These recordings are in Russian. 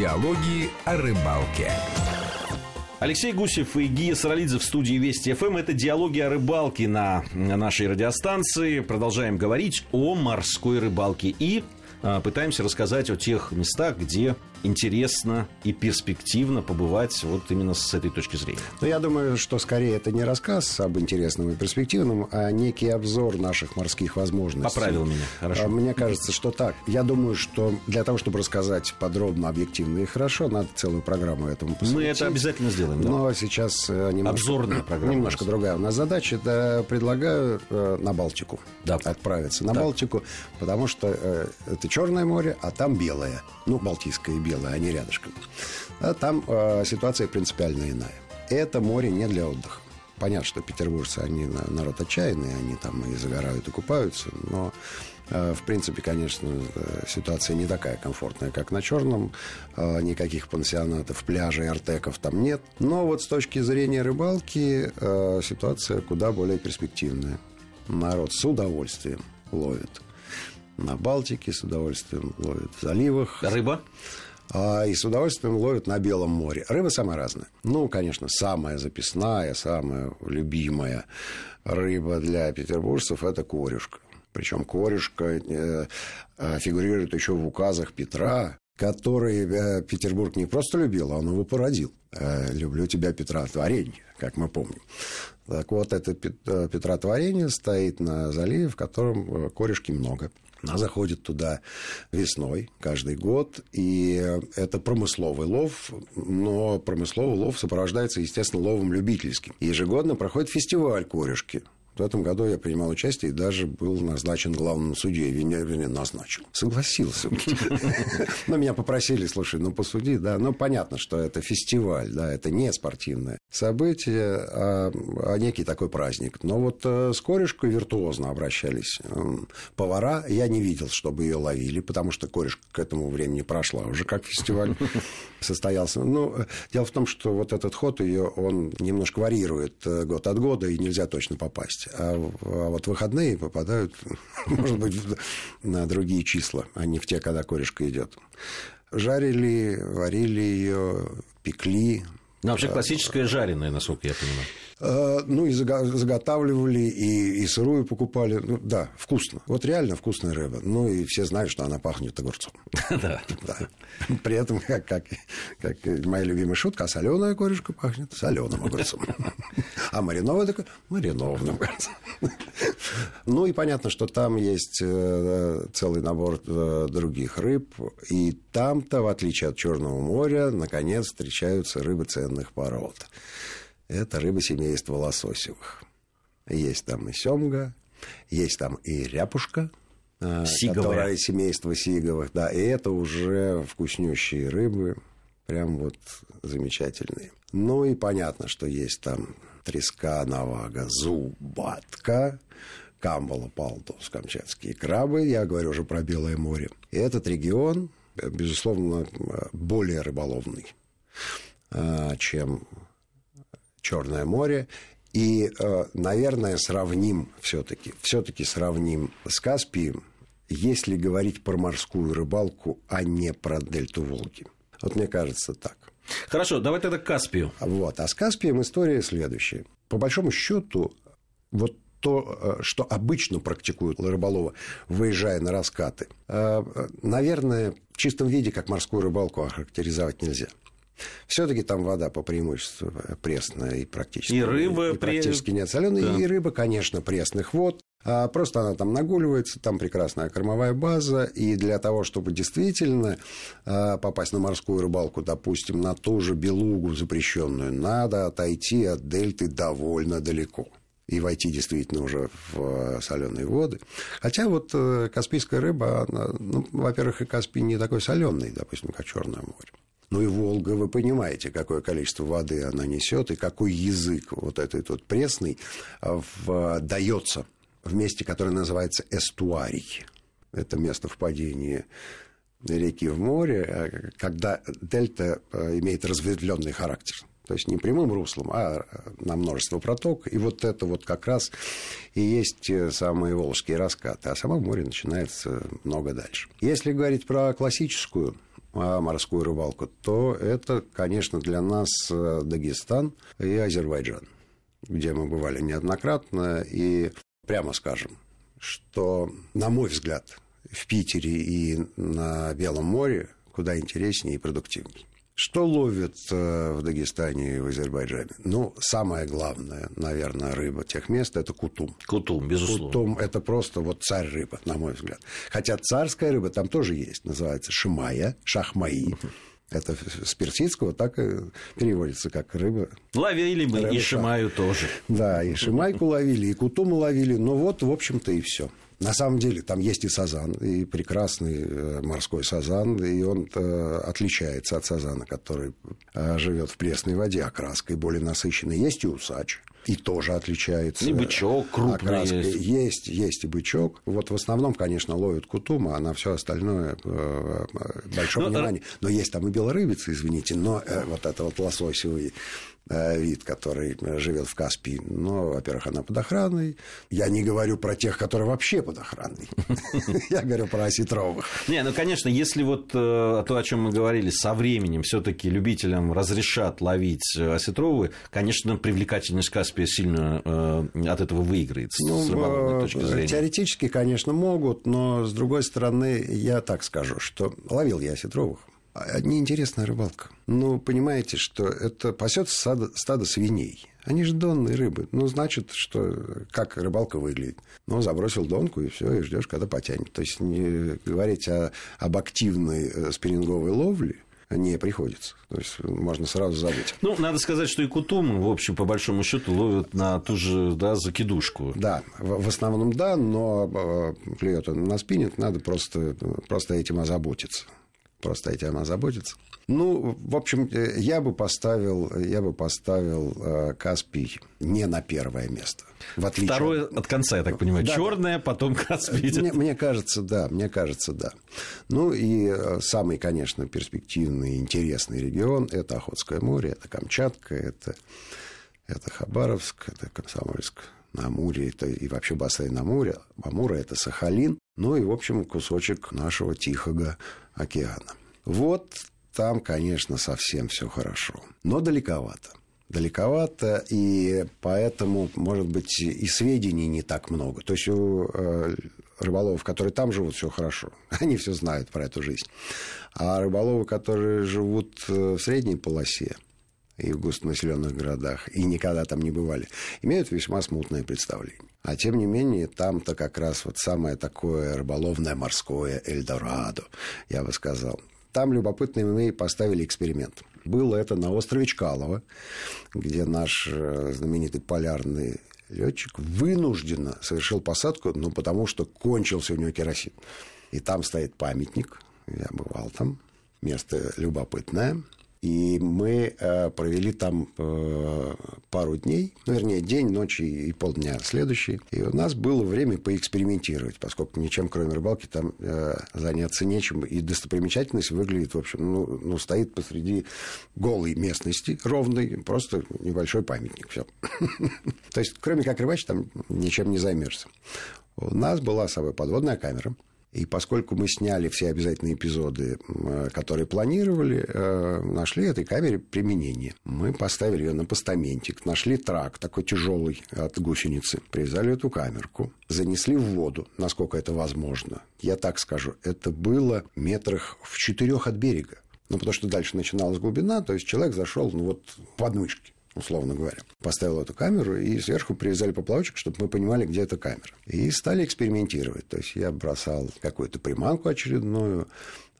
Диалоги о рыбалке. Алексей Гусев и Гия Саралидзе в студии Вести ФМ. Это диалоги о рыбалке на нашей радиостанции. Продолжаем говорить о морской рыбалке. И а, пытаемся рассказать о тех местах, где интересно и перспективно побывать вот именно с этой точки зрения. Ну, я думаю, что скорее это не рассказ об интересном и перспективном, а некий обзор наших морских возможностей. Поправил меня, хорошо. А, мне кажется, что так. Я думаю, что для того, чтобы рассказать подробно, объективно и хорошо, надо целую программу этому посвятить. Мы это обязательно сделаем. Да? Но сейчас э, немножко, Обзорная программа немножко другая у нас задача. Это предлагаю э, на Балтику да. отправиться. На да. Балтику, потому что э, это Черное море, а там Белое. Ну, Балтийское и Белое, они рядышком. А там э, ситуация принципиально иная. Это море не для отдыха. Понятно, что петербуржцы, они народ отчаянный, они там и загорают, и купаются, но в принципе, конечно, э, ситуация не такая комфортная, как на Черном. Никаких пансионатов, пляжей, артеков там нет. Но вот с точки зрения рыбалки ситуация куда более перспективная. Народ с удовольствием ловит на Балтике, с удовольствием ловят в заливах. Рыба? А, и с удовольствием ловят на Белом море. Рыба самая разная. Ну, конечно, самая записная, самая любимая рыба для петербуржцев – это корюшка. Причем корюшка э, э, фигурирует еще в указах Петра, который э, Петербург не просто любил, а он его породил. «Люблю тебя, Петра, творение», как мы помним. Так вот, это Петра творение стоит на заливе, в котором корешки много. Она заходит туда весной каждый год, и это промысловый лов, но промысловый лов сопровождается, естественно, ловом любительским. Ежегодно проходит фестиваль корешки – в этом году я принимал участие и даже был назначен главным судьей. Вернее, назначил. Согласился. Но меня попросили, слушай, ну посуди, да. Ну, понятно, что это фестиваль, да, это не спортивное событие, а, а некий такой праздник. Но вот э, с корешкой виртуозно обращались повара. Я не видел, чтобы ее ловили, потому что корешка к этому времени прошла уже как фестиваль состоялся. Ну, дело в том, что вот этот ход ее, он немножко варьирует э, год от года, и нельзя точно попасть а, а вот выходные попадают, может быть, на другие числа, а не в те, когда корешка идет. Жарили, варили ее, пекли. Ну, вообще классическая жареная, насколько я понимаю. Э, ну, и заготавливали, и, и сырую покупали. Ну, да, вкусно. Вот реально вкусная рыба. Ну, и все знают, что она пахнет огурцом. Да. да. При этом, как, как, как моя любимая шутка, а соленая корешка пахнет соленым огурцом. А маринованная такой маринованным огурцом. Ну, и понятно, что там есть э, целый набор э, других рыб. И там-то, в отличие от Черного моря, наконец встречаются рыбы ценных пород это рыба семейства лососевых. Есть там и семга, есть там и ряпушка, а, Сиговая. которая семейство сиговых, да, и это уже вкуснющие рыбы, прям вот замечательные. Ну и понятно, что есть там треска, навага, зубатка, камбала, палтус, камчатские крабы, я говорю уже про Белое море. И этот регион, безусловно, более рыболовный, а, чем Черное море. И, э, наверное, сравним все-таки, все-таки сравним с Каспием, если говорить про морскую рыбалку, а не про дельту Волги. Вот мне кажется так. Хорошо, давай тогда к Каспию. Вот. А с Каспием история следующая. По большому счету, вот то, э, что обычно практикуют рыболовы, выезжая на раскаты, э, наверное, в чистом виде, как морскую рыбалку, охарактеризовать нельзя. Все-таки там вода по преимуществу пресная и практически, и рыба и практически не соленая. Да. И рыба, конечно, пресных вод. А просто она там нагуливается, там прекрасная кормовая база, и для того, чтобы действительно попасть на морскую рыбалку, допустим, на ту же белугу запрещенную, надо отойти от дельты довольно далеко и войти действительно уже в соленые воды. Хотя вот э, каспийская рыба, она, ну, во-первых, и Каспий не такой соленый, допустим, как Черное море. Ну и Волга, вы понимаете, какое количество воды она несет и какой язык вот этот вот пресный а, в, дается в месте, которое называется эстуарий. Это место впадения реки в море, когда дельта имеет разветвленный характер. То есть не прямым руслом, а на множество проток. И вот это вот как раз и есть самые волжские раскаты. А само море начинается много дальше. Если говорить про классическую а, морскую рыбалку, то это, конечно, для нас э, Дагестан и Азербайджан, где мы бывали неоднократно. И прямо скажем, что, на мой взгляд, в Питере и на Белом море куда интереснее и продуктивнее. Что ловят э, в Дагестане и в Азербайджане? Ну, самое главное, наверное, рыба тех мест – это кутум. Кутум, безусловно. Кутум – это просто вот царь рыба, на мой взгляд. Хотя царская рыба там тоже есть, называется шимая, шахмаи. Это с персидского так и переводится как рыба. Ловили мы рыба, и шимаю тоже. Да, и шимайку ловили, и кутуму ловили. Ну вот, в общем-то, и все. На самом деле там есть и сазан, и прекрасный э, морской сазан, и он э, отличается от сазана, который э, живет в пресной воде, окраской более насыщенной. Есть и усач, и тоже отличается. И бычок крупный окраской. есть. Есть, есть и бычок. Вот в основном, конечно, ловят кутума, а на все остальное большое но, внимание. Но есть там и белорыбицы, извините, но вот это вот лососевый вид, который живет в Каспии. Но, во-первых, она под охраной. Я не говорю про тех, которые вообще под охраной. Я говорю про осетровых. Не, ну, конечно, если вот э, то, о чем мы говорили, со временем все-таки любителям разрешат ловить э, осетровые, конечно, привлекательность Каспия сильно от этого выиграет ну, с рыболовной точки зрения. Теоретически, конечно, могут, но, с другой стороны, я так скажу, что ловил я осетровых неинтересная рыбалка. Ну, понимаете, что это пасется стадо, стадо свиней. Они же донные рыбы. Ну, значит, что как рыбалка выглядит. Ну, забросил донку, и все, и ждешь, когда потянет. То есть не говорить о, об активной э, спиннинговой ловле не приходится. То есть можно сразу забыть. Ну, надо сказать, что и кутумы, в общем, по большому счету, ловят на ту же да, закидушку. Да, в, основном да, но э, клюет он на спиннинг, надо просто, просто этим озаботиться просто этим озаботиться. Ну, в общем, э, я бы поставил, я бы поставил э, Каспий не на первое место. В отличие Второе от конца, я так понимаю. Да, Черное, потом Каспий. Мне, мне кажется, да, мне кажется, да. Ну и э, самый, конечно, перспективный, интересный регион – это Охотское море, это Камчатка, это, это Хабаровск, это Комсомольск на Амуре, это и вообще бассейн Амура, Амура это Сахалин, ну и, в общем, кусочек нашего Тихого океана. Вот там, конечно, совсем все хорошо, но далековато. Далековато, и поэтому, может быть, и сведений не так много. То есть у э, рыболовов, которые там живут, все хорошо. Они все знают про эту жизнь. А рыболовы, которые живут э, в средней полосе, и в густонаселенных городах, и никогда там не бывали, имеют весьма смутное представление. А тем не менее, там-то как раз вот самое такое рыболовное морское Эльдорадо, я бы сказал. Там любопытные мы поставили эксперимент. Было это на острове Чкалово, где наш э, знаменитый полярный летчик вынужденно совершил посадку, ну, потому что кончился у него керосин. И там стоит памятник, я бывал там, место любопытное, и мы э, провели там э, пару дней, ну, вернее, день, ночь и полдня следующий. И у нас было время поэкспериментировать, поскольку ничем, кроме рыбалки, там э, заняться нечем. И достопримечательность выглядит, в общем, ну, ну стоит посреди голой местности, ровной, просто небольшой памятник. Все. То есть, кроме как рыбачить, там ничем не займешься. У нас была с собой подводная камера – и поскольку мы сняли все обязательные эпизоды, которые планировали, э, нашли этой камере применение. Мы поставили ее на постаментик, нашли трак такой тяжелый от гусеницы, привязали эту камерку, занесли в воду, насколько это возможно. Я так скажу, это было метрах в четырех от берега. Ну, потому что дальше начиналась глубина, то есть человек зашел, ну, вот в подмышки условно говоря. Поставил эту камеру и сверху привязали поплавочек, чтобы мы понимали, где эта камера. И стали экспериментировать. То есть я бросал какую-то приманку очередную,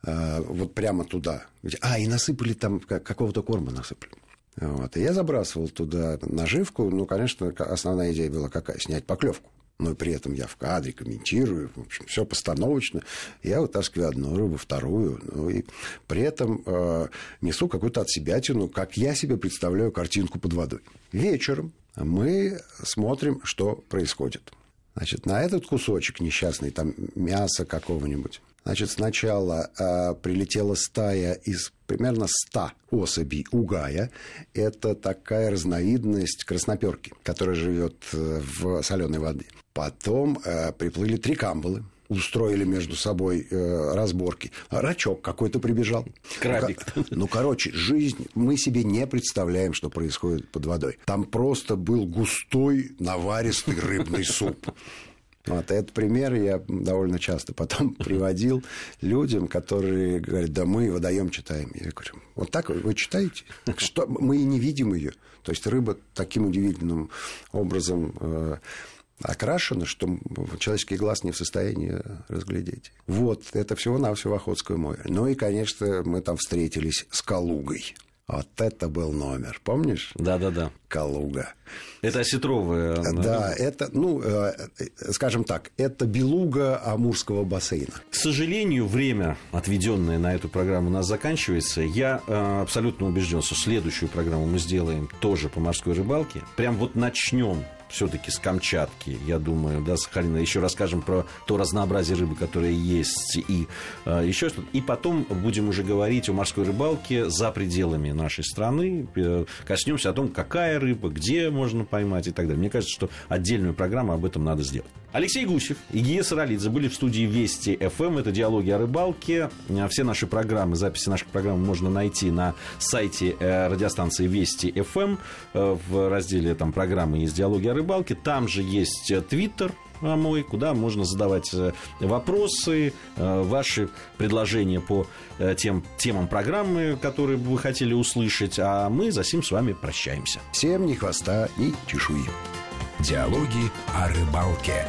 а, вот прямо туда. А, и насыпали там, какого-то корма насыпали. Вот. И я забрасывал туда наживку. Ну, конечно, основная идея была какая? Снять поклевку но при этом я в кадре комментирую, в общем, все постановочно. Я вытаскиваю одну рыбу, вторую, ну и при этом э, несу какую-то от себя тяну, как я себе представляю картинку под водой. Вечером мы смотрим, что происходит. Значит, на этот кусочек несчастный, там мясо какого-нибудь, Значит, сначала э, прилетела стая из примерно 100 особей угая. Это такая разновидность красноперки, которая живет э, в соленой воде. Потом э, приплыли три камбалы. устроили между собой э, разборки. Рачок какой-то прибежал. Крабик. Ну, ну, короче, жизнь, мы себе не представляем, что происходит под водой. Там просто был густой, наваристый рыбный суп. Вот этот пример я довольно часто потом приводил людям, которые говорят, да мы водоем читаем. Я говорю, вот так вы читаете? Что? Мы и не видим ее. То есть рыба таким удивительным образом э, окрашена, что человеческий глаз не в состоянии разглядеть. Вот, это всего-навсего Охотское море. Ну и, конечно, мы там встретились с Калугой. Вот это был номер, помнишь? Да-да-да. Калуга. Это осетровая. Да, это, ну, э, скажем так, это белуга Амурского бассейна. К сожалению, время, отведенное на эту программу, у нас заканчивается. Я э, абсолютно убежден, что следующую программу мы сделаем тоже по морской рыбалке. Прям вот начнем все-таки с Камчатки, я думаю, да, Сахалина. Еще расскажем про то разнообразие рыбы, которое есть, и э, еще что-то. И потом будем уже говорить о морской рыбалке за пределами нашей страны. Э, коснемся о том, какая рыба, где можно поймать и так далее. Мне кажется, что отдельную программу об этом надо сделать. Алексей Гусев и Гия Саралидзе были в студии Вести ФМ. Это диалоги о рыбалке. Все наши программы, записи наших программ можно найти на сайте э, радиостанции Вести ФМ э, в разделе там программы есть диалоги о рыбалке. Там же есть э, Твиттер, мой, куда можно задавать вопросы, ваши предложения по тем темам программы, которые вы хотели услышать, а мы за сим с вами прощаемся. Всем ни хвоста, ни чешуи. Диалоги о рыбалке.